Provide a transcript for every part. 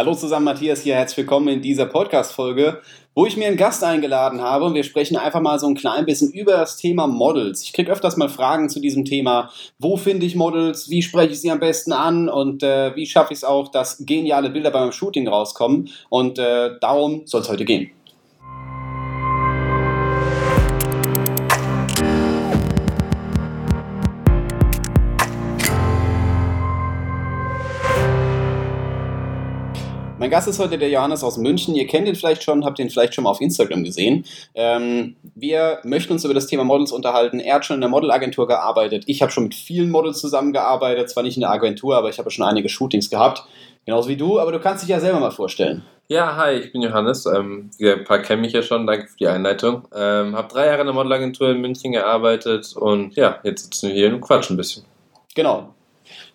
Hallo zusammen, Matthias hier. Herzlich willkommen in dieser Podcast-Folge, wo ich mir einen Gast eingeladen habe und wir sprechen einfach mal so ein klein bisschen über das Thema Models. Ich kriege öfters mal Fragen zu diesem Thema. Wo finde ich Models? Wie spreche ich sie am besten an? Und äh, wie schaffe ich es auch, dass geniale Bilder beim Shooting rauskommen? Und äh, darum soll es heute gehen. Mein Gast ist heute der Johannes aus München. Ihr kennt ihn vielleicht schon, habt ihn vielleicht schon mal auf Instagram gesehen. Ähm, wir möchten uns über das Thema Models unterhalten. Er hat schon in der Modelagentur gearbeitet. Ich habe schon mit vielen Models zusammengearbeitet. Zwar nicht in der Agentur, aber ich habe schon einige Shootings gehabt. Genauso wie du, aber du kannst dich ja selber mal vorstellen. Ja, hi, ich bin Johannes. Ähm, ein paar kennen mich ja schon, danke für die Einleitung. Ähm, habe drei Jahre in der Modelagentur in München gearbeitet und ja, jetzt sitzen wir hier und quatschen ein bisschen. Genau,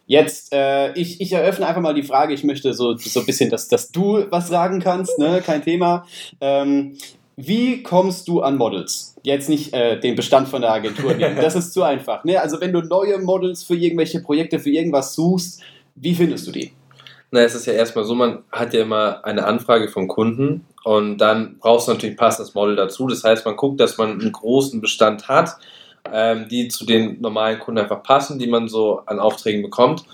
Jetzt, äh, ich, ich eröffne einfach mal die Frage, ich möchte so, so ein bisschen, dass, dass du was sagen kannst, ne? kein Thema. Ähm, wie kommst du an Models? Jetzt nicht äh, den Bestand von der Agentur nehmen, das ist zu einfach. Ne? Also wenn du neue Models für irgendwelche Projekte, für irgendwas suchst, wie findest du die? Na, es ist ja erstmal so, man hat ja immer eine Anfrage vom Kunden und dann brauchst du natürlich ein passendes Model dazu. Das heißt, man guckt, dass man einen großen Bestand hat ähm, die zu den normalen Kunden einfach passen, die man so an Aufträgen bekommt.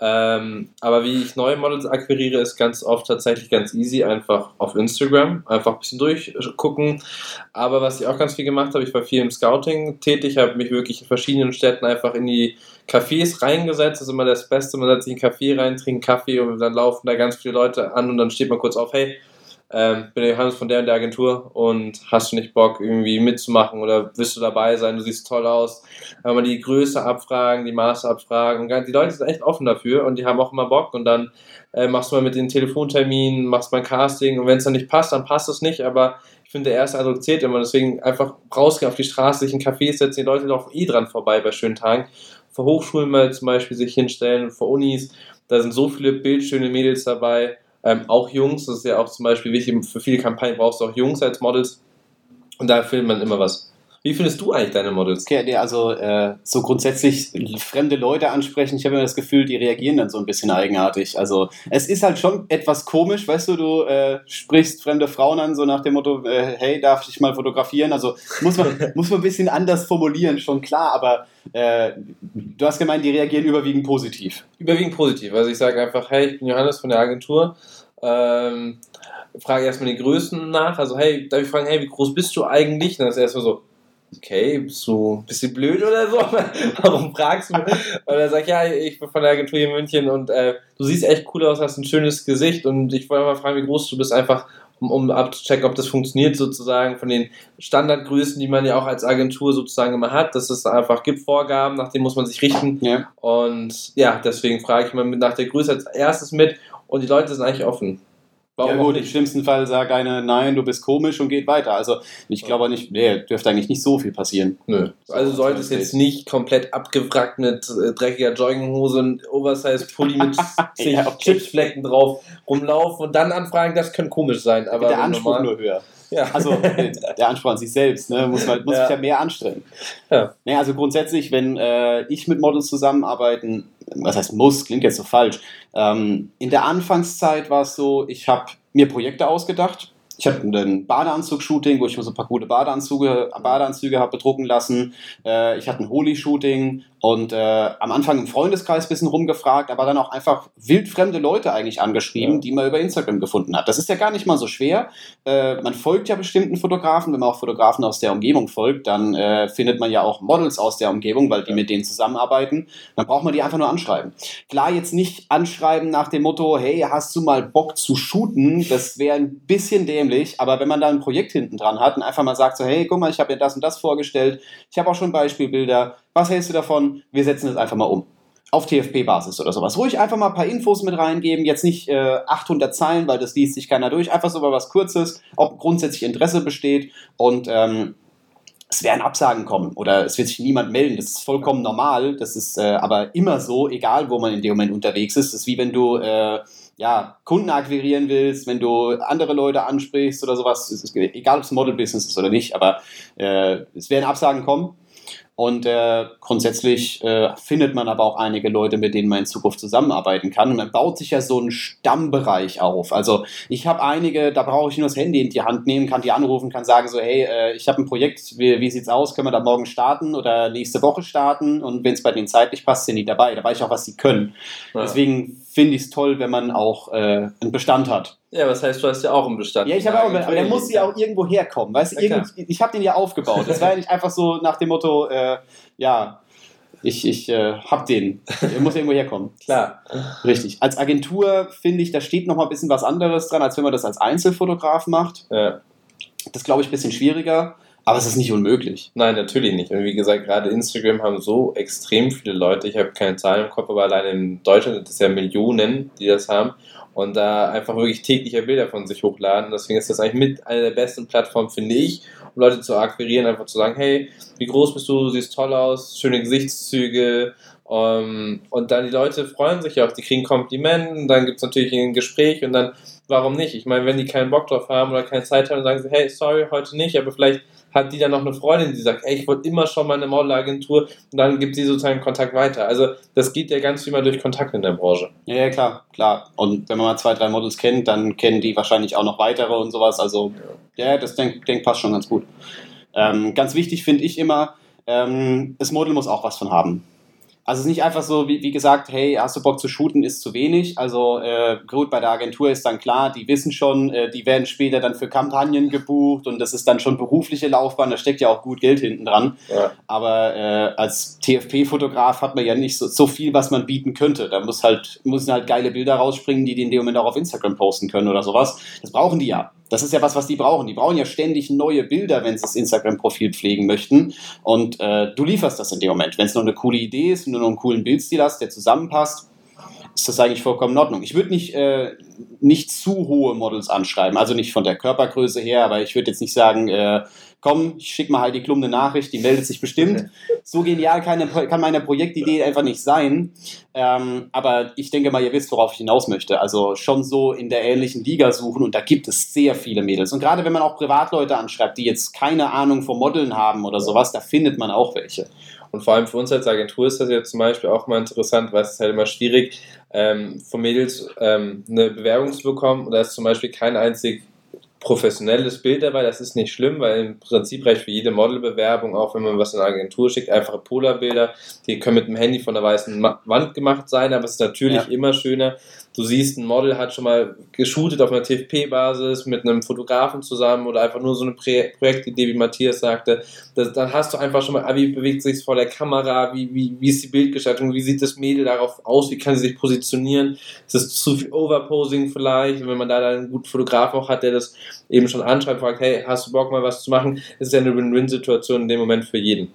Ähm, aber wie ich neue Models akquiriere, ist ganz oft tatsächlich ganz easy, einfach auf Instagram, einfach ein bisschen durchgucken. Aber was ich auch ganz viel gemacht habe, ich war viel im Scouting tätig, habe mich wirklich in verschiedenen Städten einfach in die Cafés reingesetzt. Das ist immer das Beste, man setzt sich in einen Café rein, trinkt Kaffee und dann laufen da ganz viele Leute an und dann steht man kurz auf, hey, ähm, bin der Johannes von der und der Agentur und hast du nicht Bock irgendwie mitzumachen oder willst du dabei sein, du siehst toll aus. Wenn man die Größe abfragen, die Maße abfragen die Leute sind echt offen dafür und die haben auch immer Bock und dann äh, machst du mal mit den Telefonterminen, machst mal ein Casting und wenn es dann nicht passt, dann passt es nicht, aber ich finde, der erste Eindruck zählt immer, deswegen einfach rausgehen auf die Straße, sich in Cafés setzen, die Leute laufen eh dran vorbei bei schönen Tagen. Vor Hochschulen mal zum Beispiel sich hinstellen, vor Unis, da sind so viele bildschöne Mädels dabei ähm, auch Jungs, das ist ja auch zum Beispiel wichtig, für viele Kampagnen brauchst du auch Jungs als Models. Und da findet man immer was. Wie findest du eigentlich deine Models? Okay, also äh, so grundsätzlich fremde Leute ansprechen, ich habe immer das Gefühl, die reagieren dann so ein bisschen eigenartig. Also es ist halt schon etwas komisch, weißt du, du äh, sprichst fremde Frauen an, so nach dem Motto, äh, hey, darf ich dich mal fotografieren? Also muss man, muss man ein bisschen anders formulieren, schon klar, aber äh, du hast gemeint, die reagieren überwiegend positiv. Überwiegend positiv. Also ich sage einfach, hey, ich bin Johannes von der Agentur. Ähm, frage erstmal die Größen nach. Also, hey, darf ich fragen, hey, wie groß bist du eigentlich? Und dann ist erstmal so, okay, bist du ein bisschen blöd oder so? Warum fragst du? Und er sagt, ja, ich bin von der Agentur hier in München und äh, du siehst echt cool aus, hast ein schönes Gesicht und ich wollte mal fragen, wie groß du bist, einfach um, um abzuchecken, ob das funktioniert sozusagen von den Standardgrößen, die man ja auch als Agentur sozusagen immer hat, dass es einfach gibt Vorgaben, nach denen muss man sich richten. Ja. Und ja, deswegen frage ich mal nach der Größe als erstes mit und die Leute sind eigentlich offen. Warum ja gut, im schlimmsten Fall sagt einer, nein, du bist komisch und geht weiter. Also ich glaube nicht, nee, dürfte eigentlich nicht so viel passieren. Nö. Also sollte es jetzt nicht komplett abgewrackt mit äh, dreckiger Jogginghose und Oversize-Pulli mit zig ja, okay. Chipsflecken drauf rumlaufen und dann anfragen, das könnte komisch sein. Aber der Anspruch normal, nur höher. Ja. Also der Anspruch an sich selbst, ne, muss man muss ja. sich ja mehr anstrengen. Ja. Nee, also grundsätzlich, wenn äh, ich mit Models zusammenarbeiten was heißt muss, klingt jetzt so falsch. Ähm, in der Anfangszeit war es so, ich habe mir Projekte ausgedacht. Ich hatte ein Badeanzug-Shooting, wo ich mir so ein paar gute Badeanzüge, Badeanzüge habe bedrucken lassen. Äh, ich hatte ein Holy-Shooting, und äh, am Anfang im Freundeskreis ein bisschen rumgefragt, aber dann auch einfach wildfremde Leute eigentlich angeschrieben, ja. die man über Instagram gefunden hat. Das ist ja gar nicht mal so schwer. Äh, man folgt ja bestimmten Fotografen. Wenn man auch Fotografen aus der Umgebung folgt, dann äh, findet man ja auch Models aus der Umgebung, weil die ja. mit denen zusammenarbeiten. Dann braucht man die einfach nur anschreiben. Klar, jetzt nicht anschreiben nach dem Motto, hey, hast du mal Bock zu shooten? Das wäre ein bisschen dämlich, aber wenn man da ein Projekt hinten dran hat und einfach mal sagt so, hey, guck mal, ich habe dir das und das vorgestellt. Ich habe auch schon Beispielbilder was hältst du davon? Wir setzen das einfach mal um. Auf TFP-Basis oder sowas. Ruhig einfach mal ein paar Infos mit reingeben. Jetzt nicht äh, 800 Zeilen, weil das liest sich keiner durch. Einfach so mal was Kurzes. Auch grundsätzlich Interesse besteht. Und ähm, es werden Absagen kommen oder es wird sich niemand melden. Das ist vollkommen normal. Das ist äh, aber immer so, egal wo man in dem Moment unterwegs ist. Das ist wie wenn du äh, ja, Kunden akquirieren willst, wenn du andere Leute ansprichst oder sowas. Es ist egal, ob es Model-Business ist oder nicht, aber äh, es werden Absagen kommen. Und äh, grundsätzlich äh, findet man aber auch einige Leute, mit denen man in Zukunft zusammenarbeiten kann. Und dann baut sich ja so ein Stammbereich auf. Also ich habe einige, da brauche ich nur das Handy in die Hand nehmen, kann die anrufen, kann sagen so, hey, äh, ich habe ein Projekt, wie, wie sieht's aus? Können wir da morgen starten oder nächste Woche starten? Und wenn es bei denen zeitlich passt, sind die dabei. Da weiß ich auch, was sie können. Ja. Deswegen finde ich es toll, wenn man auch äh, einen Bestand hat. Ja, was heißt, du hast ja auch einen Bestand. Ja, ich habe auch, aber der muss ja auch irgendwo herkommen. Weißt ja, ich habe den ja aufgebaut. Das war ja nicht einfach so nach dem Motto, äh, ja, ich, ich äh, hab den. Der muss irgendwo herkommen. Klar. Richtig. Als Agentur finde ich, da steht noch mal ein bisschen was anderes dran, als wenn man das als Einzelfotograf macht. Ja. Das glaube ich ein bisschen schwieriger. Aber es ist nicht unmöglich. Nein, natürlich nicht. Und wie gesagt, gerade Instagram haben so extrem viele Leute. Ich habe keine Zahlen im Kopf, aber allein in Deutschland sind es ja Millionen, die das haben und da einfach wirklich tägliche Bilder von sich hochladen. Deswegen ist das eigentlich mit einer der besten Plattformen, finde ich, um Leute zu akquirieren, einfach zu sagen, hey, wie groß bist du, siehst toll aus, schöne Gesichtszüge. Um, ähm, und dann die Leute freuen sich auch, die kriegen Komplimenten, dann gibt es natürlich ein Gespräch und dann, warum nicht? Ich meine, wenn die keinen Bock drauf haben oder keine Zeit haben, dann sagen sie, hey, sorry, heute nicht, aber vielleicht hat die dann noch eine Freundin, die sagt, ey, ich wollte immer schon mal eine Modelagentur und dann gibt sie sozusagen Kontakt weiter. Also das geht ja ganz viel mal durch Kontakt in der Branche. Ja, ja, klar, klar. Und wenn man mal zwei, drei Models kennt, dann kennen die wahrscheinlich auch noch weitere und sowas. Also ja, das denke denk, passt schon ganz gut. Ähm, ganz wichtig finde ich immer, ähm, das Model muss auch was von haben. Also es ist nicht einfach so, wie, wie gesagt, hey, hast du Bock zu shooten, ist zu wenig. Also äh, gut, bei der Agentur ist dann klar, die wissen schon, äh, die werden später dann für Kampagnen gebucht und das ist dann schon berufliche Laufbahn, da steckt ja auch gut Geld hinten dran. Ja. Aber äh, als TFP-Fotograf hat man ja nicht so, so viel, was man bieten könnte. Da muss halt, müssen halt geile Bilder rausspringen, die die in dem Moment auch auf Instagram posten können oder sowas. Das brauchen die ja. Das ist ja was, was die brauchen. Die brauchen ja ständig neue Bilder, wenn sie das Instagram-Profil pflegen möchten. Und äh, du lieferst das in dem Moment. Wenn es nur eine coole Idee ist, du noch einen coolen Bildstil hast, der zusammenpasst, ist das eigentlich vollkommen in Ordnung. Ich würde nicht, äh, nicht zu hohe Models anschreiben, also nicht von der Körpergröße her, aber ich würde jetzt nicht sagen, äh, komm, ich schicke mal Heidi Klum eine Nachricht, die meldet sich bestimmt. So genial kann, kann meine Projektidee einfach nicht sein. Ähm, aber ich denke mal, ihr wisst, worauf ich hinaus möchte. Also schon so in der ähnlichen Liga suchen und da gibt es sehr viele Mädels. Und gerade wenn man auch Privatleute anschreibt, die jetzt keine Ahnung vom Modeln haben oder sowas, da findet man auch welche. Und vor allem für uns als Agentur ist das jetzt zum Beispiel auch mal interessant, weil es ist halt immer schwierig, ähm, von Mädels ähm, eine Bewerbung zu bekommen. Und da ist zum Beispiel kein einzig professionelles Bild dabei, das ist nicht schlimm, weil im Prinzip reicht für jede Modelbewerbung, auch wenn man was in eine Agentur schickt, einfache Polarbilder, die können mit dem Handy von der weißen Wand gemacht sein, aber es ist natürlich ja. immer schöner, du siehst, ein Model hat schon mal geshootet auf einer TFP-Basis mit einem Fotografen zusammen oder einfach nur so eine Projektidee, wie Matthias sagte. Das, dann hast du einfach schon mal, ah, wie bewegt sich vor der Kamera, wie, wie, wie ist die Bildgestaltung, wie sieht das Mädel darauf aus, wie kann sie sich positionieren. Ist das zu viel Overposing vielleicht? Und wenn man da dann einen guten Fotograf auch hat, der das eben schon anschreibt, fragt, hey, hast du Bock mal was zu machen? Das ist ja eine Win-Win-Situation in dem Moment für jeden.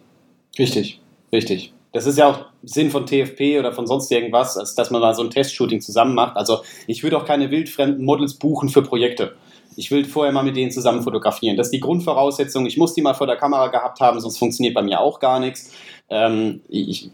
Richtig, richtig. Das ist ja auch Sinn von TFP oder von sonst irgendwas, dass man mal so ein Testshooting zusammen macht. Also ich würde auch keine wildfremden Models buchen für Projekte. Ich will vorher mal mit denen zusammen fotografieren. Das ist die Grundvoraussetzung. Ich muss die mal vor der Kamera gehabt haben, sonst funktioniert bei mir auch gar nichts. Ähm, ich,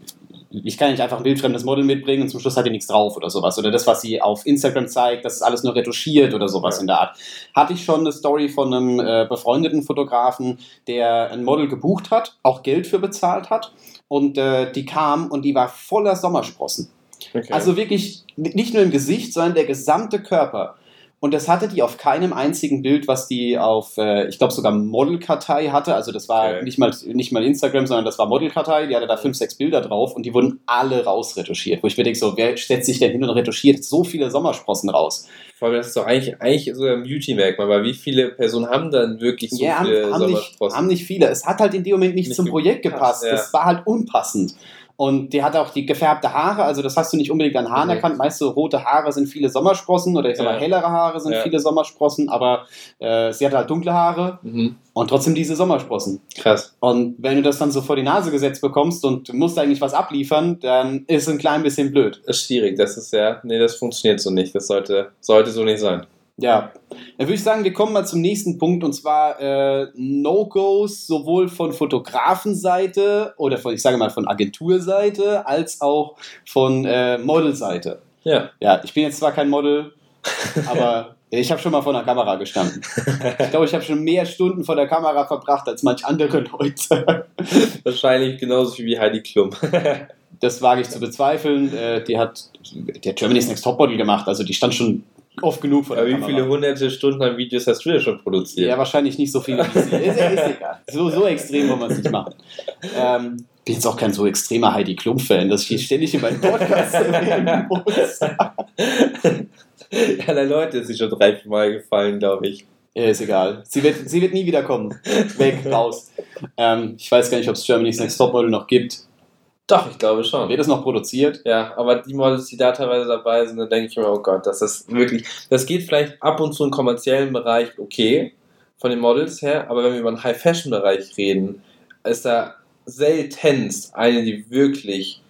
ich kann nicht einfach ein wildfremdes Model mitbringen und zum Schluss hat die nichts drauf oder sowas. Oder das, was sie auf Instagram zeigt, das ist alles nur retuschiert oder sowas ja. in der Art. Hatte ich schon eine Story von einem äh, befreundeten Fotografen, der ein Model gebucht hat, auch Geld für bezahlt hat und äh, die kam und die war voller Sommersprossen. Okay. Also wirklich nicht nur im Gesicht, sondern der gesamte Körper. Und das hatte die auf keinem einzigen Bild, was die auf, äh, ich glaube sogar Modelkartei hatte. Also das war okay. nicht, mal, nicht mal Instagram, sondern das war Modelkartei. Die hatte da fünf, sechs Bilder drauf und die wurden alle rausretuschiert. Wo ich mir denke, so, wer setzt sich denn hin und retuschiert so viele Sommersprossen raus? Vor allem, das ist doch eigentlich, eigentlich so ein Beauty-Merkmal, weil wie viele Personen haben dann wirklich so ja, viele haben, Sommersprossen? Nicht, haben nicht viele. Es hat halt in dem Moment nicht, nicht zum Projekt gepasst. Ja. Das war halt unpassend. Und die hat auch die gefärbte Haare, also das hast du nicht unbedingt an Haaren mhm. erkannt. Meist so rote Haare sind viele Sommersprossen oder ich sag mal ja. hellere Haare sind ja. viele Sommersprossen, aber äh, sie hat halt dunkle Haare mhm. und trotzdem diese Sommersprossen. Krass. Und wenn du das dann so vor die Nase gesetzt bekommst und musst eigentlich was abliefern, dann ist es ein klein bisschen blöd. Das ist schwierig, das ist ja, nee, das funktioniert so nicht. Das sollte, sollte so nicht sein. Ja, dann würde ich sagen, wir kommen mal zum nächsten Punkt und zwar äh, No-Gos sowohl von Fotografenseite oder von, ich sage mal von Agenturseite als auch von äh, Modelseite. Ja. Ja, ich bin jetzt zwar kein Model, aber Ich habe schon mal vor der Kamera gestanden. ich glaube, ich habe schon mehr Stunden vor der Kamera verbracht als manch andere Leute. Wahrscheinlich genauso viel wie Heidi Klum. das wage ich zu bezweifeln. Äh, die hat, die hat Germany's Next Topmodel gemacht, also die stand schon oft genug der Aber wie Kamera. viele hunderte Stunden an Videos hast du denn schon produziert? Ja, wahrscheinlich nicht so viele wie sie. ist, ist egal. So, so extrem wollen wir es nicht machen. Ähm, bin jetzt auch kein so extremer Heidi Klum-Fan, dass ich ständig in meinen Podcast erwähnen muss. ja, der Leute ist sie schon drei, vier Mal gefallen, glaube ich. Ja, ist egal. Sie wird, sie wird nie wiederkommen. Weg, raus. Ähm, ich weiß gar nicht, ob es Germany's Next Topmodel noch gibt. Doch, ich glaube schon. Wird das noch produziert? Ja, aber die Models, die da teilweise dabei sind, da denke ich mir, oh Gott, das ist wirklich. Das geht vielleicht ab und zu im kommerziellen Bereich okay, von den Models her, aber wenn wir über den High-Fashion-Bereich reden, ist da seltenst eine, die wirklich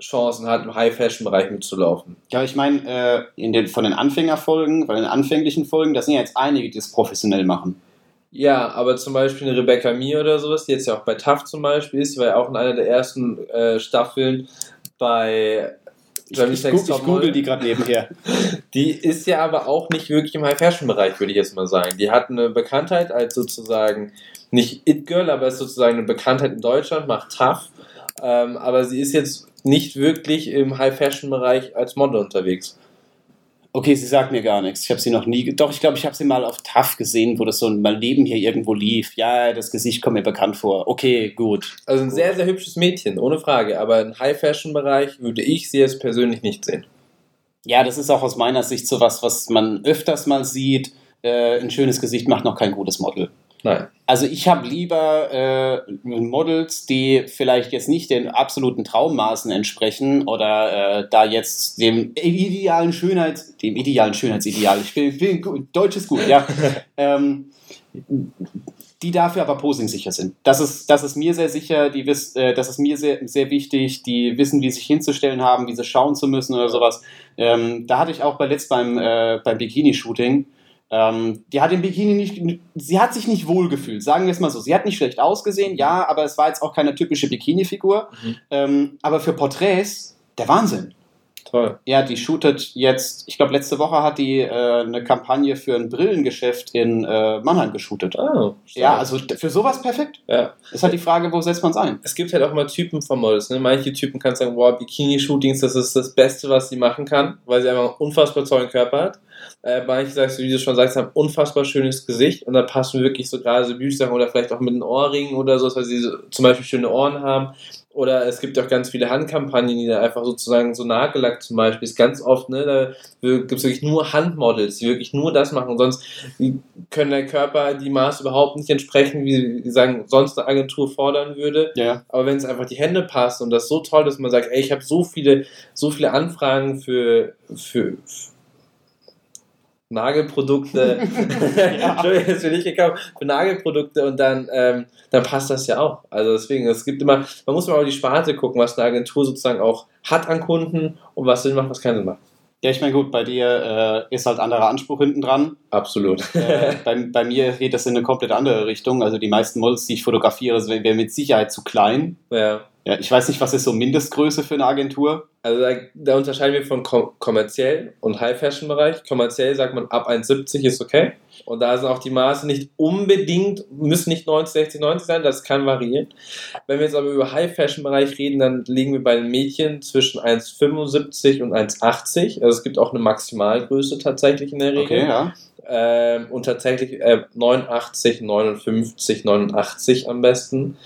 Chancen hat, im High-Fashion-Bereich mitzulaufen. Ja, ich meine, äh, den, von den Anfängerfolgen, von den anfänglichen Folgen, da sind ja jetzt einige, die das professionell machen. Ja, aber zum Beispiel eine Rebecca Mir oder sowas, die jetzt ja auch bei TAF zum Beispiel ist, die war ja auch in einer der ersten äh, Staffeln bei ich, ich, ich, ich google die gerade nebenher. Die ist ja aber auch nicht wirklich im High-Fashion-Bereich, würde ich jetzt mal sagen. Die hat eine Bekanntheit als sozusagen, nicht It-Girl, aber ist sozusagen eine Bekanntheit in Deutschland, macht TAF. Ähm, aber sie ist jetzt nicht wirklich im High-Fashion-Bereich als Model unterwegs. Okay, sie sagt mir gar nichts. Ich habe sie noch nie. Doch, ich glaube, ich habe sie mal auf TAF gesehen, wo das so mal neben hier irgendwo lief. Ja, das Gesicht kommt mir bekannt vor. Okay, gut. Also ein sehr, sehr hübsches Mädchen, ohne Frage. Aber im High-Fashion-Bereich würde ich sie jetzt persönlich nicht sehen. Ja, das ist auch aus meiner Sicht so was, was man öfters mal sieht. Äh, ein schönes Gesicht macht noch kein gutes Model. Nein. Also ich habe lieber äh, Models, die vielleicht jetzt nicht den absoluten Traummaßen entsprechen oder äh, da jetzt dem idealen Schönheits, dem idealen Schönheitsideal, ich will, will Deutsch ist gut, ja, ähm, die dafür aber posingsicher sind. Das ist, das ist mir sehr sicher, die wiss, äh, das ist mir sehr, sehr wichtig, die wissen, wie sich hinzustellen haben, wie sie schauen zu müssen oder sowas. Ähm, da hatte ich auch bei letzt beim, äh, beim Bikini-Shooting, ähm, die hat im Bikini nicht, sie hat sich nicht wohl gefühlt, sagen wir es mal so. Sie hat nicht schlecht ausgesehen, ja, aber es war jetzt auch keine typische Bikini-Figur. Mhm. Ähm, aber für Porträts, der Wahnsinn. Toll. Ja, die shootet jetzt, ich glaube, letzte Woche hat die äh, eine Kampagne für ein Brillengeschäft in äh, Mannheim geshootet. Oh, ja, also für sowas perfekt. Ja. Ist halt die Frage, wo setzt man es ein? Es gibt halt auch mal Typen von Models. Ne? Manche Typen kann sagen, wow, Bikini-Shootings, das ist das Beste, was sie machen kann, weil sie einfach einen unfassbar tollen Körper hat. Äh, manche, sagst du, wie du schon sagst, haben unfassbar schönes Gesicht und da passen wirklich so gerade so Beauty-Sachen oder vielleicht auch mit den Ohrringen oder so, weil sie so, zum Beispiel schöne Ohren haben. Oder es gibt auch ganz viele Handkampagnen, die da einfach sozusagen so Nagellack zum Beispiel ist ganz oft, ne, da gibt es wirklich nur Handmodels, die wirklich nur das machen. Und sonst können der Körper die Maße überhaupt nicht entsprechen, wie sie sagen, sonst eine Agentur fordern würde. Ja. Aber wenn es einfach die Hände passt und das so toll, dass man sagt, ey, ich habe so viele, so viele Anfragen für, für, Nagelprodukte. ja. Entschuldigung, jetzt bin ich gekommen. Für Nagelprodukte und dann, ähm, dann passt das ja auch. Also deswegen, es gibt immer, man muss mal auf die Sparte gucken, was eine Agentur sozusagen auch hat an Kunden und was Sinn macht, was keinen Sinn macht. Ja, ich meine, gut, bei dir äh, ist halt anderer Anspruch hinten dran. Absolut. äh, bei, bei, mir geht das in eine komplett andere Richtung. Also die meisten Models, die ich fotografiere, wären mit Sicherheit zu klein. Ja. Ja, ich weiß nicht, was ist so Mindestgröße für eine Agentur? Also da, da unterscheiden wir von kom kommerziell und High-Fashion-Bereich. Kommerziell sagt man ab 1,70 ist okay. Und da sind auch die Maße nicht unbedingt, müssen nicht 90, 60, 90 sein, das kann variieren. Wenn wir jetzt aber über High-Fashion-Bereich reden, dann liegen wir bei den Mädchen zwischen 1,75 und 1,80. Also es gibt auch eine Maximalgröße tatsächlich in der Regel. Okay, ja. Ähm, und tatsächlich äh, 89, 59, 89 am besten.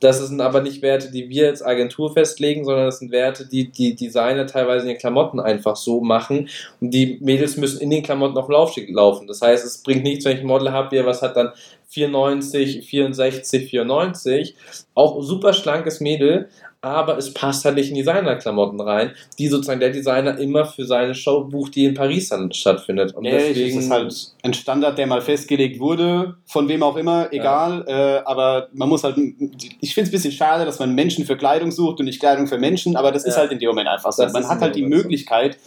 Das sind aber nicht Werte, die wir als Agentur festlegen, sondern das sind Werte, die die Designer teilweise in den Klamotten einfach so machen. Und die Mädels müssen in den Klamotten auf Laufsteg laufen. Das heißt, es bringt nichts, wenn ich ein Model habe, der was hat dann 94, 64, 94. Auch super schlankes Mädel, aber es passt halt nicht in Designerklamotten rein, die sozusagen der Designer immer für seine Show bucht, die in Paris dann stattfindet. Und nee, deswegen ist halt ein Standard, der mal festgelegt wurde, von wem auch immer, egal. Ja. Äh, aber man muss halt, ich finde es ein bisschen schade, dass man Menschen für Kleidung sucht und nicht Kleidung für Menschen, aber das ja. ist halt in dem Moment einfach so. Das man hat halt die Möglichkeit,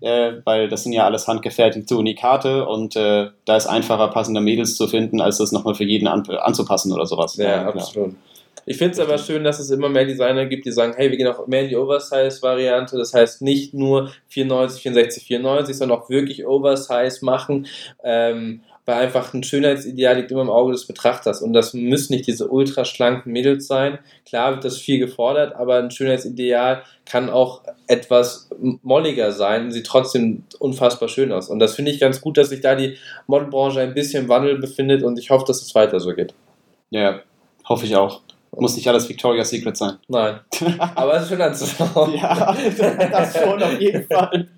äh, weil das sind ja alles handgefertigte Unikate und äh, da ist einfacher passende Mädels zu finden, als das nochmal für jeden an, anzupassen oder sowas. Ja, ja absolut. Ich finde es aber schön, dass es immer mehr Designer gibt, die sagen, hey, wir gehen auch mehr in die Oversize-Variante. Das heißt nicht nur 94, 64, 94, sondern auch wirklich Oversize machen. Ähm, weil einfach ein Schönheitsideal liegt immer im Auge des Betrachters und das müssen nicht diese ultraschlanken Mädels sein. Klar wird das viel gefordert, aber ein Schönheitsideal kann auch etwas molliger sein und sieht trotzdem unfassbar schön aus. Und das finde ich ganz gut, dass sich da die Modelbranche ein bisschen im Wandel befindet und ich hoffe, dass es weiter so geht. Ja, hoffe ich auch. Muss nicht alles Victoria's Secret sein. Nein. Aber es ist schön anzuschauen. ja, das schon auf jeden Fall.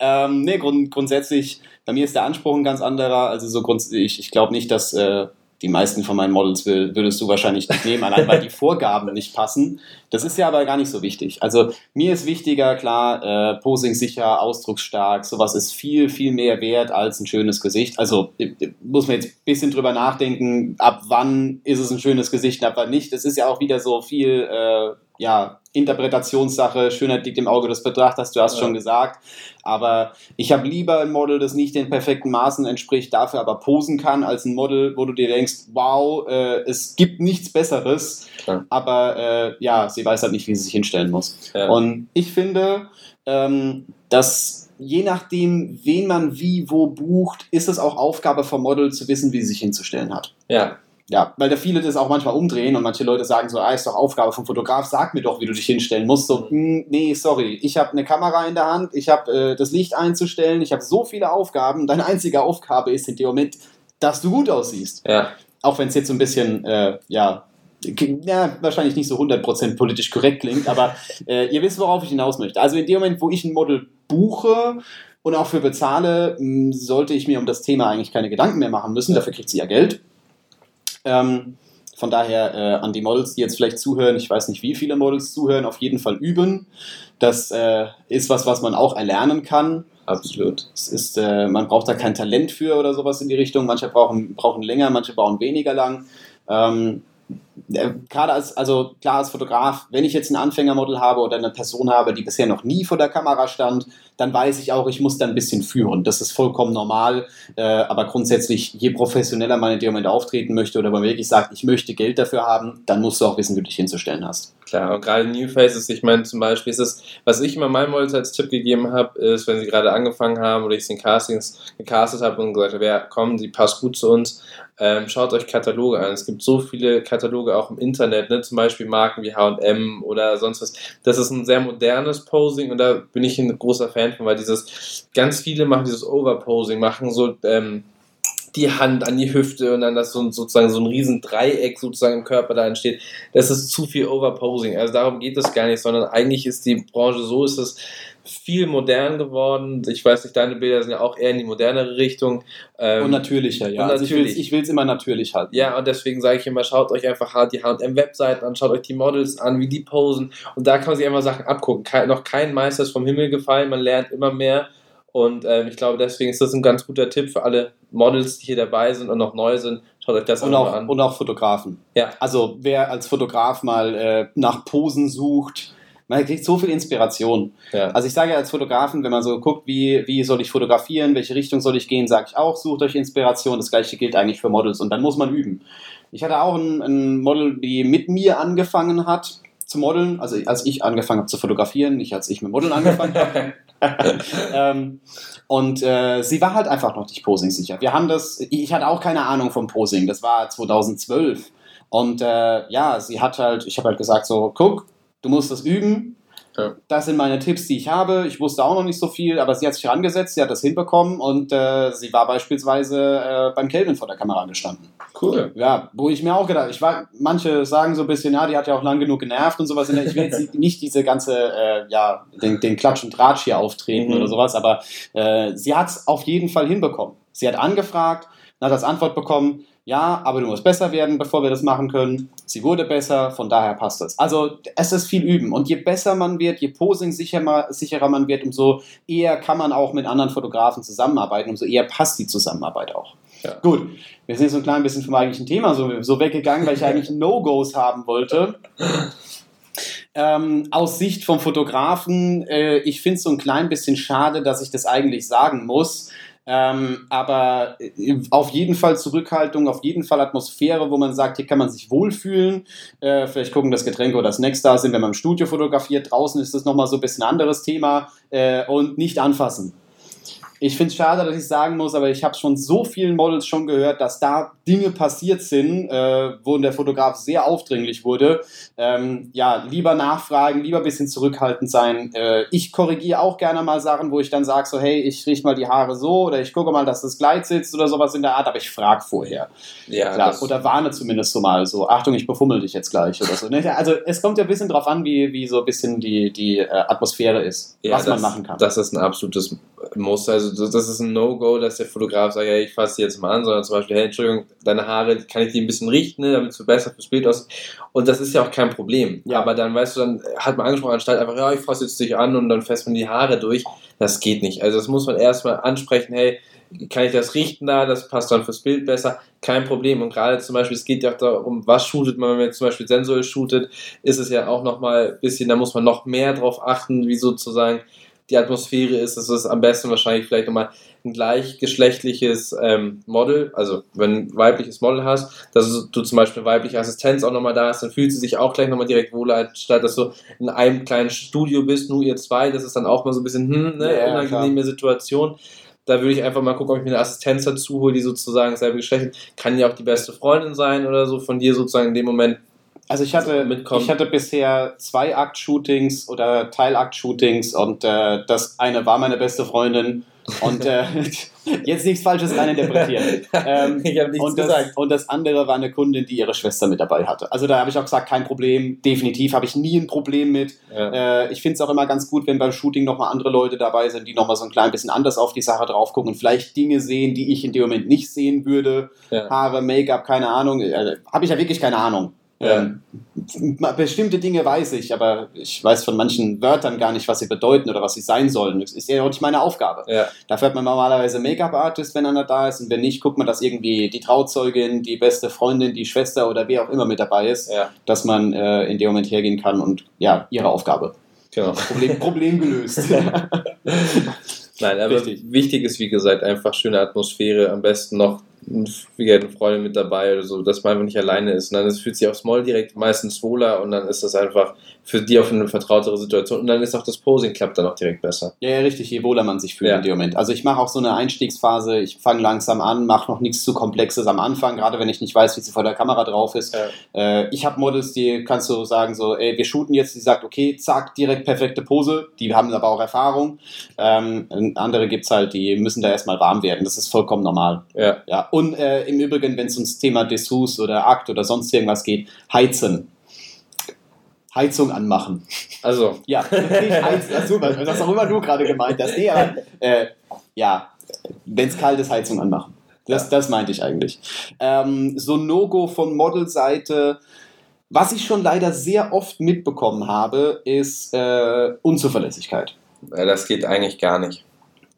ähm, nee, grund grundsätzlich, bei mir ist der Anspruch ein ganz anderer. Also so grundsätzlich, ich glaube nicht, dass äh, die meisten von meinen Models will, würdest du wahrscheinlich nicht nehmen, allein weil die Vorgaben nicht passen. Das ist ja aber gar nicht so wichtig. Also mir ist wichtiger, klar, äh, Posing sicher, ausdrucksstark, sowas ist viel, viel mehr wert als ein schönes Gesicht. Also äh, muss man jetzt ein bisschen drüber nachdenken, ab wann ist es ein schönes Gesicht und ab wann nicht. Das ist ja auch wieder so viel, äh, ja, Interpretationssache, Schönheit liegt im Auge des Betrachters, du hast ja. schon gesagt. Aber ich habe lieber ein Model, das nicht den perfekten Maßen entspricht, dafür aber posen kann, als ein Model, wo du dir denkst, wow, äh, es gibt nichts Besseres, ja. aber äh, ja, sie weiß halt nicht, wie sie sich hinstellen muss. Ja. Und ich finde, ähm, dass je nachdem, wen man wie wo bucht, ist es auch Aufgabe vom Model zu wissen, wie sie sich hinzustellen hat. Ja. Ja, weil da viele das auch manchmal umdrehen und manche Leute sagen so, ah, ist doch Aufgabe vom Fotograf, sag mir doch, wie du dich hinstellen musst. So, mh, hm, nee, sorry, ich habe eine Kamera in der Hand, ich habe äh, das Licht einzustellen, ich habe so viele Aufgaben. Deine einzige Aufgabe ist in dem Moment, dass du gut aussiehst. Ja. Auch wenn es jetzt so ein bisschen, äh, ja, ja, wahrscheinlich nicht so 100% politisch korrekt klingt, aber äh, ihr wisst, worauf ich hinaus möchte. Also in dem Moment, wo ich ein Model buche und auch für bezahle, mh, sollte ich mir um das Thema eigentlich keine Gedanken mehr machen müssen. Dafür kriegt sie ja Geld. Ähm, von daher äh, an die Models, die jetzt vielleicht zuhören, ich weiß nicht, wie viele Models zuhören, auf jeden Fall üben. Das äh, ist was, was man auch erlernen kann. Absolut. Es ist, äh, man braucht da kein Talent für oder sowas in die Richtung. Manche brauchen, brauchen länger, manche brauchen weniger lang. Ähm, äh, gerade als, also klar als Fotograf, wenn ich jetzt ein Anfängermodel habe oder eine Person habe, die bisher noch nie vor der Kamera stand, dann weiß ich auch, ich muss da ein bisschen führen. Das ist vollkommen normal. Äh, aber grundsätzlich, je professioneller man in dem Moment auftreten möchte oder man wirklich sagt, ich möchte Geld dafür haben, dann musst du auch wissen, wie du dich hinzustellen hast. Klar, und gerade New Faces, ich meine zum Beispiel, ist es, was ich immer meinen Models als Tipp gegeben habe, ist, wenn sie gerade angefangen haben oder ich sie in Castings gecastet habe und gesagt habe, ja, komm, die passt gut zu uns, ähm, schaut euch Kataloge an. Es gibt so viele Kataloge auch im Internet, ne? zum Beispiel Marken wie HM oder sonst was. Das ist ein sehr modernes Posing und da bin ich ein großer Fan von, weil dieses, ganz viele machen dieses Overposing, machen so, ähm, die Hand an die Hüfte und dann das so, sozusagen so ein riesen Dreieck sozusagen im Körper da entsteht. Das ist zu viel Overposing. Also darum geht es gar nicht, sondern eigentlich ist die Branche so, ist es viel modern geworden. Ich weiß nicht, deine Bilder sind ja auch eher in die modernere Richtung. Ähm, und natürlicher, ja. Und natürlich. Also ich will es immer natürlich halten. Ja, und deswegen sage ich immer, schaut euch einfach die H&M-Webseiten an, schaut euch die Models an, wie die posen. Und da kann man sich einfach Sachen abgucken. Kein, noch kein Meister ist vom Himmel gefallen, man lernt immer mehr. Und ähm, ich glaube, deswegen ist das ein ganz guter Tipp für alle Models, die hier dabei sind und noch neu sind. Schaut euch das und auch, an. Und auch Fotografen. Ja. Also wer als Fotograf mal äh, nach Posen sucht, man kriegt so viel Inspiration. Ja. Also ich sage ja als Fotografen, wenn man so guckt, wie, wie soll ich fotografieren, welche Richtung soll ich gehen, sage ich auch, sucht euch Inspiration. Das gleiche gilt eigentlich für Models und dann muss man üben. Ich hatte auch ein, ein Model, die mit mir angefangen hat zu modeln, also als ich angefangen habe zu fotografieren, nicht als ich mit Modeln angefangen habe. ähm, und äh, sie war halt einfach noch nicht posing sicher. Wir haben das, ich hatte auch keine Ahnung vom Posing, das war 2012. Und äh, ja, sie hat halt, ich habe halt gesagt so, guck, du musst das üben, ja. Das sind meine Tipps, die ich habe. Ich wusste auch noch nicht so viel, aber sie hat sich herangesetzt, sie hat das hinbekommen und äh, sie war beispielsweise äh, beim Kelvin vor der Kamera gestanden. Cool. Ja, wo ich mir auch gedacht, ich war, manche sagen so ein bisschen, ja, die hat ja auch lang genug genervt und sowas. Ich will jetzt nicht diese ganze, äh, ja, den, den Klatsch und Tratsch hier auftreten mhm. oder sowas, aber äh, sie hat es auf jeden Fall hinbekommen. Sie hat angefragt, hat das Antwort bekommen, ja, aber du musst besser werden, bevor wir das machen können. Sie wurde besser, von daher passt es. Also es ist viel üben. Und je besser man wird, je posing sicherer man wird, umso eher kann man auch mit anderen Fotografen zusammenarbeiten, umso eher passt die Zusammenarbeit auch. Ja. Gut, wir sind jetzt so ein klein bisschen vom eigentlichen Thema so, so weggegangen, weil ich eigentlich No-Gos haben wollte. Ähm, aus Sicht vom Fotografen, äh, ich finde es so ein klein bisschen schade, dass ich das eigentlich sagen muss. Ähm, aber äh, auf jeden Fall Zurückhaltung, auf jeden Fall Atmosphäre, wo man sagt, hier kann man sich wohlfühlen. Äh, vielleicht gucken, dass Getränke oder Snacks da sind, wenn man im Studio fotografiert. Draußen ist das nochmal so ein bisschen ein anderes Thema. Äh, und nicht anfassen. Ich finde es schade, dass ich sagen muss, aber ich habe schon so vielen Models schon gehört, dass da Dinge passiert sind, äh, wo der Fotograf sehr aufdringlich wurde. Ähm, ja, lieber nachfragen, lieber ein bisschen zurückhaltend sein. Äh, ich korrigiere auch gerne mal Sachen, wo ich dann sage, so, hey, ich richte mal die Haare so oder ich gucke mal, dass das Kleid sitzt oder sowas in der Art, aber ich frage vorher. Ja, Klar, oder warne zumindest so mal so, Achtung, ich befummel dich jetzt gleich oder so. Ne? Also es kommt ja ein bisschen drauf an, wie, wie so ein bisschen die, die äh, Atmosphäre ist, ja, was das, man machen kann. Das ist ein absolutes Muss. Also das ist ein No-Go, dass der Fotograf sagt, hey, ich fasse die jetzt mal an, sondern zum Beispiel, hey, Entschuldigung, deine Haare, kann ich die ein bisschen richten, ne, damit es besser fürs Bild aussieht. Und das ist ja auch kein Problem. Ja. Aber dann, weißt du, dann hat man angesprochen, anstatt einfach, ja, ich fasse jetzt dich an und dann fässt man die Haare durch. Das geht nicht. Also das muss man erstmal ansprechen, hey, kann ich das richten da, das passt dann fürs Bild besser, kein Problem. Und gerade zum Beispiel, es geht ja auch darum, was shootet man, wenn man zum Beispiel sensuell shootet, ist es ja auch nochmal ein bisschen, da muss man noch mehr drauf achten, wie sozusagen die Atmosphäre ist. Es ist am besten wahrscheinlich vielleicht nochmal ein gleichgeschlechtliches ähm, Model, also wenn ein weibliches Model hast, dass du zum Beispiel weibliche Assistenz auch nochmal da hast, dann fühlt sie sich auch gleich nochmal direkt wohler, statt dass du in einem kleinen Studio bist, nur ihr zwei, das ist dann auch mal so ein bisschen, hm, ne, ja, unangenehme klar. Situation. Da würde ich einfach mal gucken, ob ich mir eine Assistenz dazu hole, die sozusagen selbe Geschlecht kann ja auch die beste Freundin sein oder so von dir sozusagen in dem Moment also ich hatte, mitkommen. ich hatte bisher zwei Akt-Shootings oder Teilakt-Shootings und äh, das eine war meine beste Freundin und äh, jetzt nichts Falsches reininterpretieren. Ähm, ich habe nichts und das, gesagt. Und das andere war eine Kundin, die ihre Schwester mit dabei hatte. Also da habe ich auch gesagt, kein Problem, definitiv habe ich nie ein Problem mit. Ja. Äh, ich finde es auch immer ganz gut, wenn beim Shooting nochmal andere Leute dabei sind, die nochmal so ein klein bisschen anders auf die Sache drauf gucken und vielleicht Dinge sehen, die ich in dem Moment nicht sehen würde. Ja. Haare, Make-up, keine Ahnung. Äh, habe ich ja wirklich keine Ahnung. Ähm, bestimmte Dinge weiß ich, aber ich weiß von manchen Wörtern gar nicht, was sie bedeuten oder was sie sein sollen. Das ist ja auch nicht meine Aufgabe. Ja. Dafür hat man normalerweise Make-up-Artist, wenn einer da ist, und wenn nicht, guckt man, dass irgendwie die Trauzeugin, die beste Freundin, die Schwester oder wer auch immer mit dabei ist, ja. dass man äh, in dem Moment hergehen kann und ja, ihre Aufgabe. Genau. Problem, Problem gelöst. Nein, aber Richtig. wichtig ist, wie gesagt, einfach schöne Atmosphäre, am besten noch eine Freundin mit dabei oder so, dass man einfach nicht alleine ist. Und dann fühlt sich auch Small direkt meistens wohler und dann ist das einfach für die auf eine vertrautere Situation. Und dann ist auch das Posing klappt dann auch direkt besser. Ja, ja richtig, je wohler man sich fühlt ja. in dem Moment. Also ich mache auch so eine Einstiegsphase, ich fange langsam an, mache noch nichts zu Komplexes am Anfang, gerade wenn ich nicht weiß, wie sie vor der Kamera drauf ist. Ja. Äh, ich habe Models, die kannst du sagen, so, ey, wir shooten jetzt, die sagt, okay, zack, direkt perfekte Pose, die haben aber auch Erfahrung. Ähm, andere gibt es halt, die müssen da erstmal warm werden. Das ist vollkommen normal. Ja. ja. Und äh, im Übrigen, wenn es ums Thema Dessous oder Akt oder sonst irgendwas geht, heizen. Heizung anmachen. Also. Ja, nicht heizen. Achso, was auch immer du gerade gemeint hast. Nee, aber, äh, ja, wenn es kalt ist, Heizung anmachen. Das, das meinte ich eigentlich. Ähm, so ein No-Go von Modelseite. Was ich schon leider sehr oft mitbekommen habe, ist äh, Unzuverlässigkeit. Das geht eigentlich gar nicht.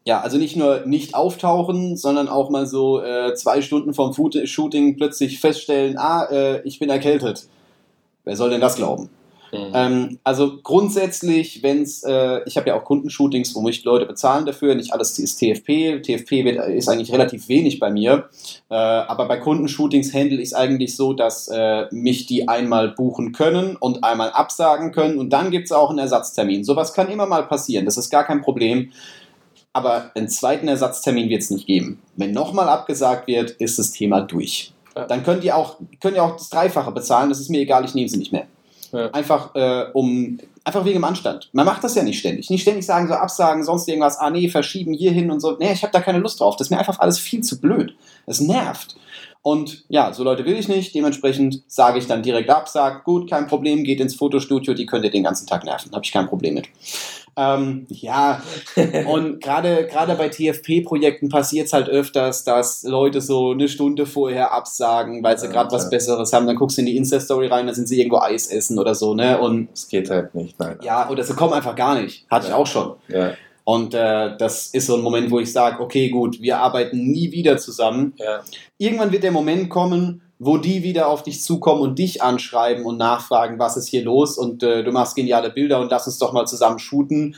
Ja, also nicht nur nicht auftauchen, sondern auch mal so äh, zwei Stunden vom Shooting plötzlich feststellen, ah, äh, ich bin erkältet. Wer soll denn das glauben? Mhm. Ähm, also grundsätzlich, wenn es, äh, ich habe ja auch Kundenshootings, wo mich Leute bezahlen dafür, nicht alles ist TFP. TFP wird, ist eigentlich relativ wenig bei mir, äh, aber bei Kundenshootings handle ich es eigentlich so, dass äh, mich die einmal buchen können und einmal absagen können und dann gibt es auch einen Ersatztermin. Sowas kann immer mal passieren, das ist gar kein Problem. Aber einen zweiten Ersatztermin wird es nicht geben. Wenn nochmal abgesagt wird, ist das Thema durch. Ja. Dann könnt ihr, auch, könnt ihr auch das Dreifache bezahlen, das ist mir egal, ich nehme sie nicht mehr. Ja. Einfach äh, um einfach wegen dem Anstand. Man macht das ja nicht ständig. Nicht ständig sagen, so absagen, sonst irgendwas, ah nee, verschieben hier hin und so. Nee, ich habe da keine Lust drauf. Das ist mir einfach alles viel zu blöd. Das nervt. Und ja, so Leute will ich nicht. Dementsprechend sage ich dann direkt ab, sage, gut, kein Problem, geht ins Fotostudio, die könnt ihr den ganzen Tag nerven. Habe ich kein Problem mit. Ähm, ja, und gerade gerade bei TFP-Projekten passiert es halt öfters, dass Leute so eine Stunde vorher absagen, weil sie gerade was Besseres haben. Dann guckst du in die Insta-Story rein, da sind sie irgendwo Eis essen oder so, ne? Und es geht halt nicht, nein. Ja, oder sie kommen einfach gar nicht. Hatte ja. ich auch schon. Ja. Und äh, das ist so ein Moment, wo ich sage, okay, gut, wir arbeiten nie wieder zusammen. Ja. Irgendwann wird der Moment kommen, wo die wieder auf dich zukommen und dich anschreiben und nachfragen, was ist hier los und äh, du machst geniale Bilder und lass uns doch mal zusammen shooten.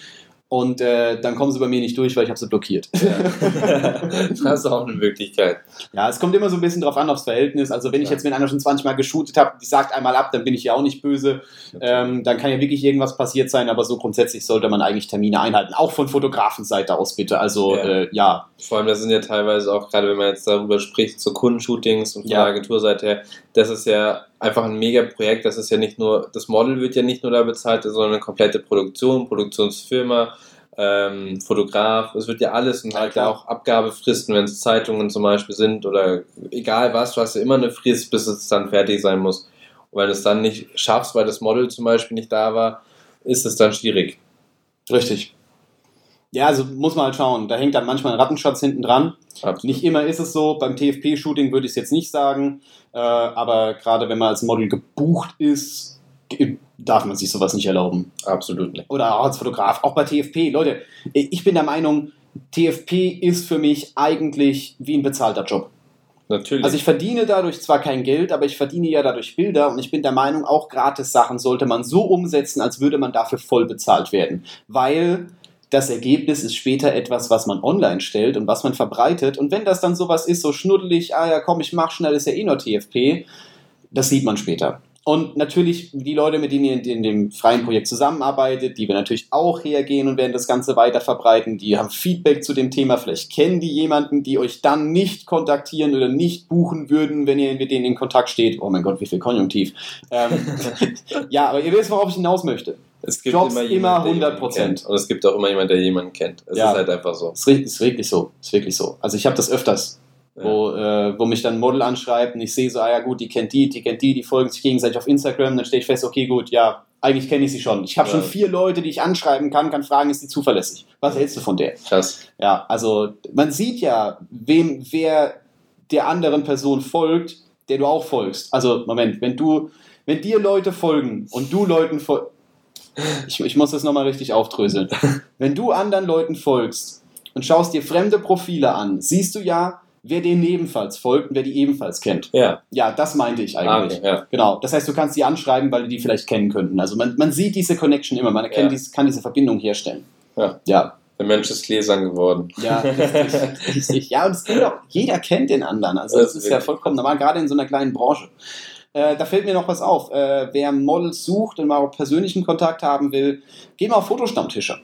Und äh, dann kommen sie bei mir nicht durch, weil ich habe sie blockiert. Ja. das ist auch eine Möglichkeit. Ja, es kommt immer so ein bisschen drauf an, aufs Verhältnis. Also wenn ich jetzt mit einer schon 20 Mal geshootet habe, die sagt einmal ab, dann bin ich ja auch nicht böse. Ähm, dann kann ja wirklich irgendwas passiert sein, aber so grundsätzlich sollte man eigentlich Termine einhalten. Auch von Fotografenseite aus bitte. Also ja. Äh, ja. Vor allem, das sind ja teilweise auch, gerade wenn man jetzt darüber spricht, so Kundenshootings und von ja. der Agenturseite her, das ist ja einfach ein mega Projekt. Das ist ja nicht nur, das Model wird ja nicht nur da bezahlt, sondern eine komplette Produktion, Produktionsfirma, ähm, Fotograf, es wird ja alles und halt ja auch Abgabefristen, wenn es Zeitungen zum Beispiel sind oder egal was, du hast ja immer eine Frist, bis es dann fertig sein muss. Und wenn du es dann nicht schaffst, weil das Model zum Beispiel nicht da war, ist es dann schwierig. Richtig. Ja, also muss man halt schauen. Da hängt dann manchmal ein Rattenschatz hinten dran. Absolut. Nicht immer ist es so. Beim TFP-Shooting würde ich es jetzt nicht sagen. Äh, aber gerade wenn man als Model gebucht ist, darf man sich sowas nicht erlauben. Absolut nicht. Oder auch als Fotograf, auch bei TFP. Leute, ich bin der Meinung, TFP ist für mich eigentlich wie ein bezahlter Job. Natürlich. Also ich verdiene dadurch zwar kein Geld, aber ich verdiene ja dadurch Bilder und ich bin der Meinung, auch Gratis-Sachen sollte man so umsetzen, als würde man dafür voll bezahlt werden. Weil das Ergebnis ist später etwas, was man online stellt und was man verbreitet. Und wenn das dann sowas ist, so schnuddelig, ah ja, komm, ich mach schnell, ist ja eh nur TFP, das sieht man später. Und natürlich die Leute, mit denen ihr in, dem freien Projekt zusammenarbeitet, die wir natürlich auch hergehen und werden das Ganze weiter verbreiten, die haben Feedback zu dem Thema, vielleicht kennen die jemanden, die euch dann nicht kontaktieren oder nicht buchen würden, wenn ihr mit denen in Kontakt steht. Oh mein Gott, wie viel Konjunktiv. Ähm, ja, aber ihr wisst, worauf ich hinaus möchte. Es gibt Jobs immer, jemand, immer 100 Prozent. Und es gibt auch immer jemanden, der jemanden kennt. Es ja, ist halt einfach so. Es ist wirklich so. Es ist wirklich so. Also ich habe das öfters wo, äh, wo mich dann ein Model anschreibt und ich sehe so, ah ja gut, die kennt die, die kennt die, die folgen sich gegenseitig auf Instagram, dann stelle ich fest, okay, gut, ja, eigentlich kenne ich sie schon. Ich habe ja. schon vier Leute, die ich anschreiben kann, kann fragen, ist die zuverlässig? Was hältst du von der? Krass. Ja, also man sieht ja, wem, wer der anderen Person folgt, der du auch folgst. Also, Moment, wenn du, wenn dir Leute folgen und du Leuten folgst, ich, ich muss das nochmal richtig aufdröseln. Wenn du anderen Leuten folgst und schaust dir fremde Profile an, siehst du ja, wer denen ebenfalls folgt und wer die ebenfalls kennt. Ja. Ja, das meinte ich eigentlich. Ah, okay, ja. Genau. Das heißt, du kannst die anschreiben, weil die die vielleicht kennen könnten. Also man, man sieht diese Connection immer, man ja. dies, kann diese Verbindung herstellen. Ja. ja. Der Mensch ist gläsern geworden. Ja, richtig. richtig. Ja, und es kennt auch, jeder kennt den anderen. Also das, das ist ja vollkommen normal, gerade in so einer kleinen Branche. Äh, da fällt mir noch was auf. Äh, wer Models sucht und mal auch persönlichen Kontakt haben will, geh mal auf Fotostammtische.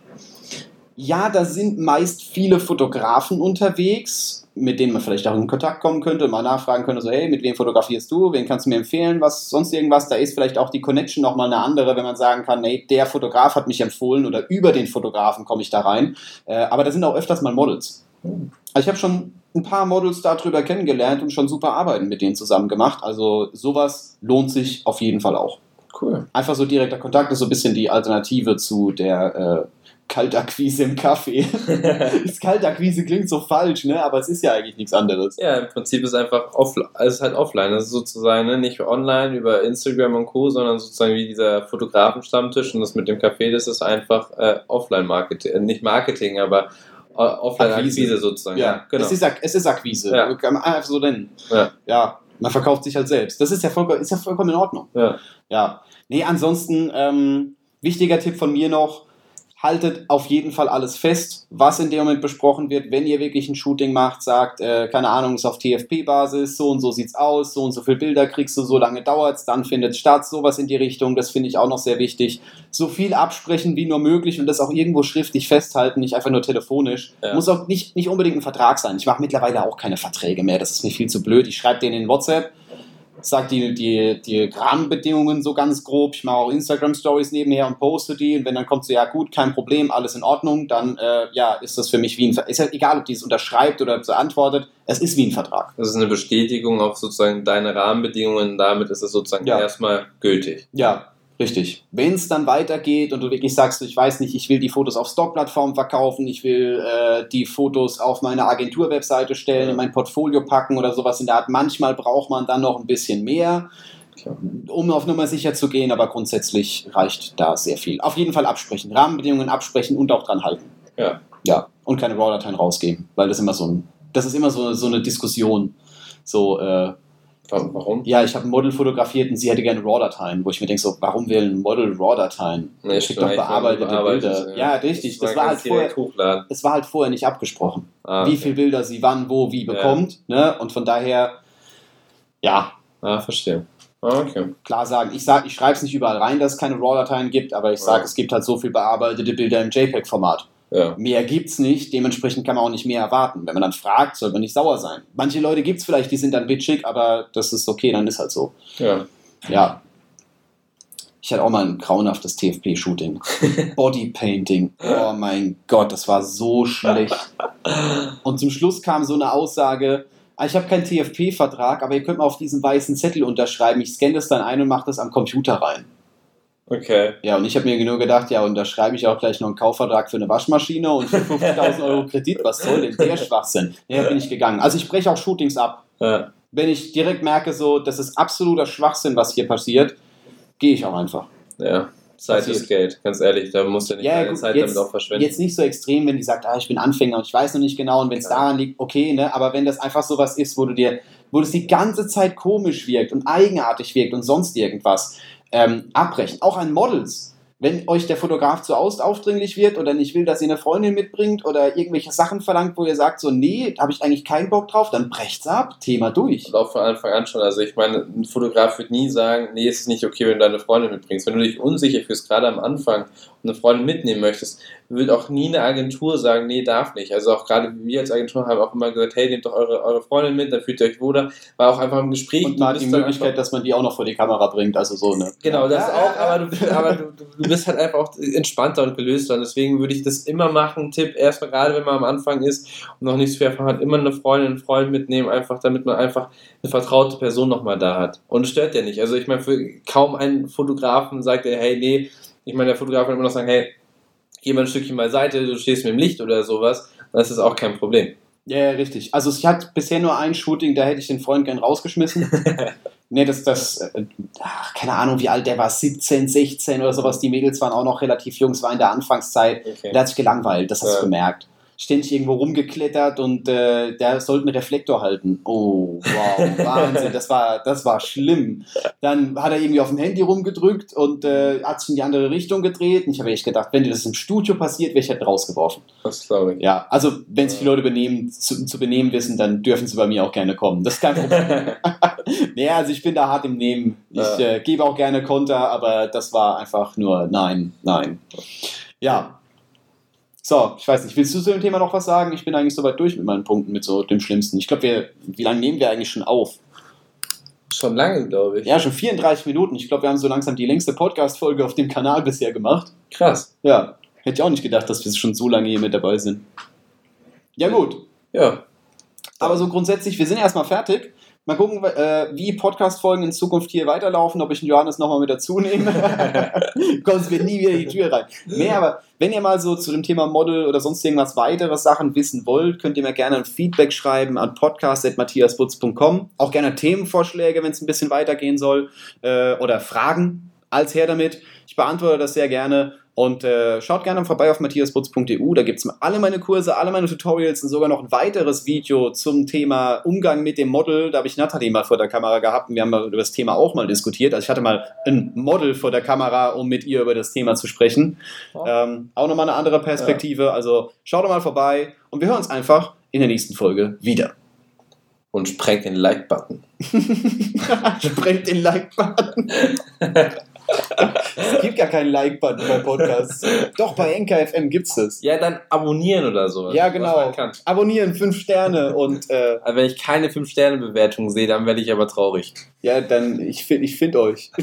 Ja, da sind meist viele Fotografen unterwegs mit denen man vielleicht auch in Kontakt kommen könnte, mal nachfragen könnte, so hey, mit wem fotografierst du, wen kannst du mir empfehlen, was sonst irgendwas, da ist vielleicht auch die Connection nochmal eine andere, wenn man sagen kann, hey, der Fotograf hat mich empfohlen oder über den Fotografen komme ich da rein, äh, aber da sind auch öfters mal Models. Also ich habe schon ein paar Models darüber kennengelernt und schon super Arbeiten mit denen zusammen gemacht, also sowas lohnt sich auf jeden Fall auch. Cool. Einfach so direkter Kontakt ist so ein bisschen die Alternative zu der äh, Kaltakquise im Kaffee. das Kaltakquise klingt so falsch, ne? aber es ist ja eigentlich nichts anderes. Ja, im Prinzip ist einfach offline, es ist halt offline, das ist sozusagen ne? nicht online über Instagram und Co., sondern sozusagen wie dieser Fotografenstammtisch und das mit dem Kaffee, das ist einfach äh, Offline-Marketing, äh, nicht Marketing, aber äh, Offline-Akquise sozusagen. Ja, ja, genau. Es ist, es ist Akquise, ja. kann man einfach so nennen. Ja. ja, man verkauft sich halt selbst. Das ist ja, voll, ist ja vollkommen in Ordnung. Ja. ja. Nee, ansonsten, ähm, wichtiger Tipp von mir noch, haltet auf jeden Fall alles fest, was in dem Moment besprochen wird. Wenn ihr wirklich ein Shooting macht, sagt, äh, keine Ahnung, ist auf TFP-Basis, so und so sieht's aus, so und so viele Bilder kriegst du, so lange dauert's, dann findet statt, sowas in die Richtung, das finde ich auch noch sehr wichtig. So viel absprechen wie nur möglich und das auch irgendwo schriftlich festhalten, nicht einfach nur telefonisch. Ja. Muss auch nicht, nicht unbedingt ein Vertrag sein. Ich mache mittlerweile auch keine Verträge mehr, das ist mir viel zu blöd. Ich schreibe denen in WhatsApp, sagt die, die, die Rahmenbedingungen so ganz grob. Ich mache auch Instagram-Stories nebenher und poste die. Und wenn dann kommt so, ja gut, kein Problem, alles in Ordnung, dann äh, ja, ist das für mich wie ein Vertrag. Ist ja egal, ob die es unterschreibt oder so antwortet, es ist wie ein Vertrag. Das ist eine Bestätigung auf sozusagen deine Rahmenbedingungen, damit ist es sozusagen ja. erstmal gültig. Ja, Richtig. Wenn es dann weitergeht und du wirklich sagst, ich weiß nicht, ich will die Fotos auf Stockplattformen verkaufen, ich will äh, die Fotos auf meine Agentur-Webseite stellen, in mein Portfolio packen oder sowas in der Art, manchmal braucht man dann noch ein bisschen mehr, um auf Nummer sicher zu gehen, aber grundsätzlich reicht da sehr viel. Auf jeden Fall absprechen, Rahmenbedingungen absprechen und auch dran halten. Ja. Ja. Und keine RAW-Dateien rausgeben, weil das immer so ein, das ist immer so, so eine Diskussion. So, äh, Warum? Ja, ich habe ein Model fotografiert und sie hätte gerne RAW-Dateien, wo ich mir denke, so, warum will ein Model RAW-Dateien? Nee, Schickt doch bearbeitete Bilder. Ja, ja richtig. Das, das war halt vorher, es war halt vorher nicht abgesprochen, ah, okay. wie viele Bilder sie wann, wo, wie bekommt. Ja. Ne? Und von daher, ja. Ah, verstehe. Ah, okay. Klar sagen, ich sage, ich schreibe es nicht überall rein, dass es keine RAW-Dateien gibt, aber ich sage, ja. es gibt halt so viel bearbeitete Bilder im JPEG-Format. Ja. Mehr gibt's nicht, dementsprechend kann man auch nicht mehr erwarten. Wenn man dann fragt, soll man nicht sauer sein. Manche Leute gibt's vielleicht, die sind dann bitchig, aber das ist okay, dann ist halt so. Ja. Ja. Ich hatte auch mal ein grauenhaftes TFP-Shooting. Bodypainting. Oh mein Gott, das war so schlecht. Und zum Schluss kam so eine Aussage, ah, ich habe keinen TFP-Vertrag, aber ihr könnt mal auf diesen weißen Zettel unterschreiben. Ich scanne das dann ein und mache das am Computer rein. Okay. Ja, und ich habe mir nur gedacht, ja, und da schreibe ich auch gleich noch einen Kaufvertrag für eine Waschmaschine und 50.000 Euro Kredit. Was soll denn der Schwachsinn? Ja, bin ich gegangen. Also ich breche auch Shootings ab. Ja. Wenn ich direkt merke, so, das ist absoluter Schwachsinn, was hier passiert, gehe ich auch einfach. Ja. Zeit ist Geld, ganz ehrlich, da musst du nicht ja, deine Zeit jetzt, damit auch verschwenden. Jetzt nicht so extrem, wenn die sagt, ah, ich bin Anfänger und ich weiß noch nicht genau und wenn es ja. daran liegt, okay, ne? aber wenn das einfach so was ist, wo du dir, wo das die ganze Zeit komisch wirkt und eigenartig wirkt und sonst irgendwas, ähm, abbrechen. Auch an Models. Wenn euch der Fotograf zu aufdringlich wird oder nicht will, dass ihr eine Freundin mitbringt oder irgendwelche Sachen verlangt, wo ihr sagt, so, nee, habe ich eigentlich keinen Bock drauf, dann brecht's ab, Thema durch. Und auch von Anfang an schon. Also ich meine, ein Fotograf wird nie sagen, nee, es ist nicht okay, wenn du deine Freundin mitbringst. Wenn du dich unsicher fühlst, gerade am Anfang, und eine Freundin mitnehmen möchtest, wird auch nie eine Agentur sagen, nee, darf nicht. Also auch gerade wir als Agentur haben auch immer gesagt, hey, nehmt doch eure, eure Freundin mit, dann fühlt ihr euch wohler. War auch einfach im Gespräch. Und hat die Möglichkeit, dass man die auch noch vor die Kamera bringt, also so, ne? Genau, das ja, auch, aber, du, aber du, du bist halt einfach auch entspannter und gelöster und deswegen würde ich das immer machen. Tipp, erstmal gerade wenn man am Anfang ist und noch nicht so viel Erfahrung hat, immer eine Freundin, einen Freund mitnehmen, einfach damit man einfach eine vertraute Person nochmal da hat. Und es stört ja nicht. Also ich meine, für kaum einen Fotografen sagt er, hey, nee, ich meine, der Fotograf wird immer noch sagen, hey, geh mal ein Stückchen beiseite, du stehst mir im Licht oder sowas, dann ist das auch kein Problem. Ja, ja, richtig. Also ich hatte bisher nur ein Shooting, da hätte ich den Freund gern rausgeschmissen. nee, das, das, äh, ach, keine Ahnung, wie alt der war, 17, 16 oder sowas. Die Mädels waren auch noch relativ jung, es war in der Anfangszeit. Okay. Der hat sich gelangweilt, das hast du gemerkt ständig irgendwo rumgeklettert und äh, der sollte einen Reflektor halten. Oh, wow, Wahnsinn, das war, das war schlimm. Dann hat er irgendwie auf dem Handy rumgedrückt und äh, hat sich in die andere Richtung gedreht. Und ich habe echt gedacht, wenn dir das im Studio passiert, wäre ich halt rausgeworfen. Das glaube ich. Ja, also wenn sich die Leute benehmen, zu, zu, benehmen wissen, dann dürfen sie bei mir auch gerne kommen. Das ist kein Problem. naja, also ich bin da hart im Nehmen. Ich äh, gebe auch gerne Konter, aber das war einfach nur nein, nein. Ja, so, ich weiß nicht, willst du zu dem Thema noch was sagen? Ich bin eigentlich soweit durch mit meinen Punkten, mit so dem Schlimmsten. Ich glaube, wir, wie lange nehmen wir eigentlich schon auf? Schon lange, glaube ich. Ja, schon 34 Minuten. Ich glaube, wir haben so langsam die längste Podcast-Folge auf dem Kanal bisher gemacht. Krass. Ja, hätte ich auch nicht gedacht, dass wir schon so lange hier mit dabei sind. Ja, gut. Ja. Aber so grundsätzlich, wir sind erstmal fertig. Mal gucken, äh, wie Podcast-Folgen in Zukunft hier weiterlaufen, ob ich Johannes nochmal mit dazu nehme. Sonst wird nie wieder die Tür rein. Nee, aber wenn ihr mal so zu dem Thema Model oder sonst irgendwas weiteres Sachen wissen wollt, könnt ihr mir gerne ein Feedback schreiben an podcast.matthiasbutz.com. Auch gerne Themenvorschläge, wenn es ein bisschen weitergehen soll. Äh, oder Fragen als her damit. Ich beantworte das sehr gerne. Und äh, schaut gerne vorbei auf matthiasbutz.eu, da gibt es alle meine Kurse, alle meine Tutorials und sogar noch ein weiteres Video zum Thema Umgang mit dem Model. Da habe ich Nathalie mal vor der Kamera gehabt und wir haben über das Thema auch mal diskutiert. Also ich hatte mal ein Model vor der Kamera, um mit ihr über das Thema zu sprechen. Oh. Ähm, auch nochmal eine andere Perspektive. Ja. Also schaut doch mal vorbei und wir hören uns einfach in der nächsten Folge wieder. Und sprengt den Like-Button. sprengt den Like-Button. es gibt gar keinen Like-Button bei Podcasts. Doch, bei NKFM gibt es das. Ja, dann abonnieren oder so. Ja, genau. Abonnieren, fünf Sterne und. Äh, aber wenn ich keine fünf Sterne Bewertung sehe, dann werde ich aber traurig. Ja, dann ich finde ich find euch.